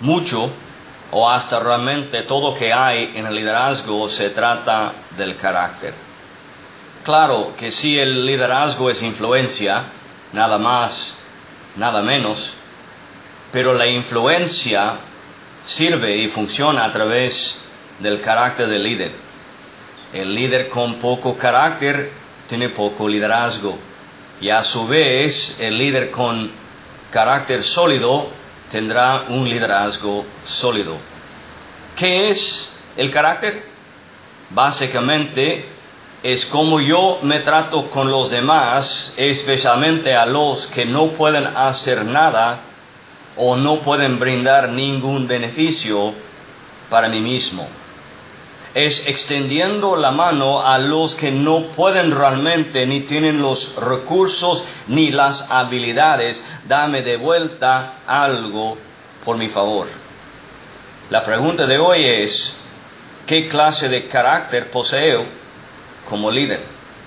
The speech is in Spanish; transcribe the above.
mucho o hasta realmente todo que hay en el liderazgo se trata del carácter. Claro que si el liderazgo es influencia, nada más, nada menos, pero la influencia sirve y funciona a través del carácter del líder. El líder con poco carácter tiene poco liderazgo y a su vez el líder con carácter sólido tendrá un liderazgo sólido. ¿Qué es el carácter? Básicamente es como yo me trato con los demás, especialmente a los que no pueden hacer nada o no pueden brindar ningún beneficio para mí mismo. Es extendiendo la mano a los que no pueden realmente ni tienen los recursos ni las habilidades. Dame de vuelta algo por mi favor. La pregunta de hoy es, ¿qué clase de carácter poseo como líder?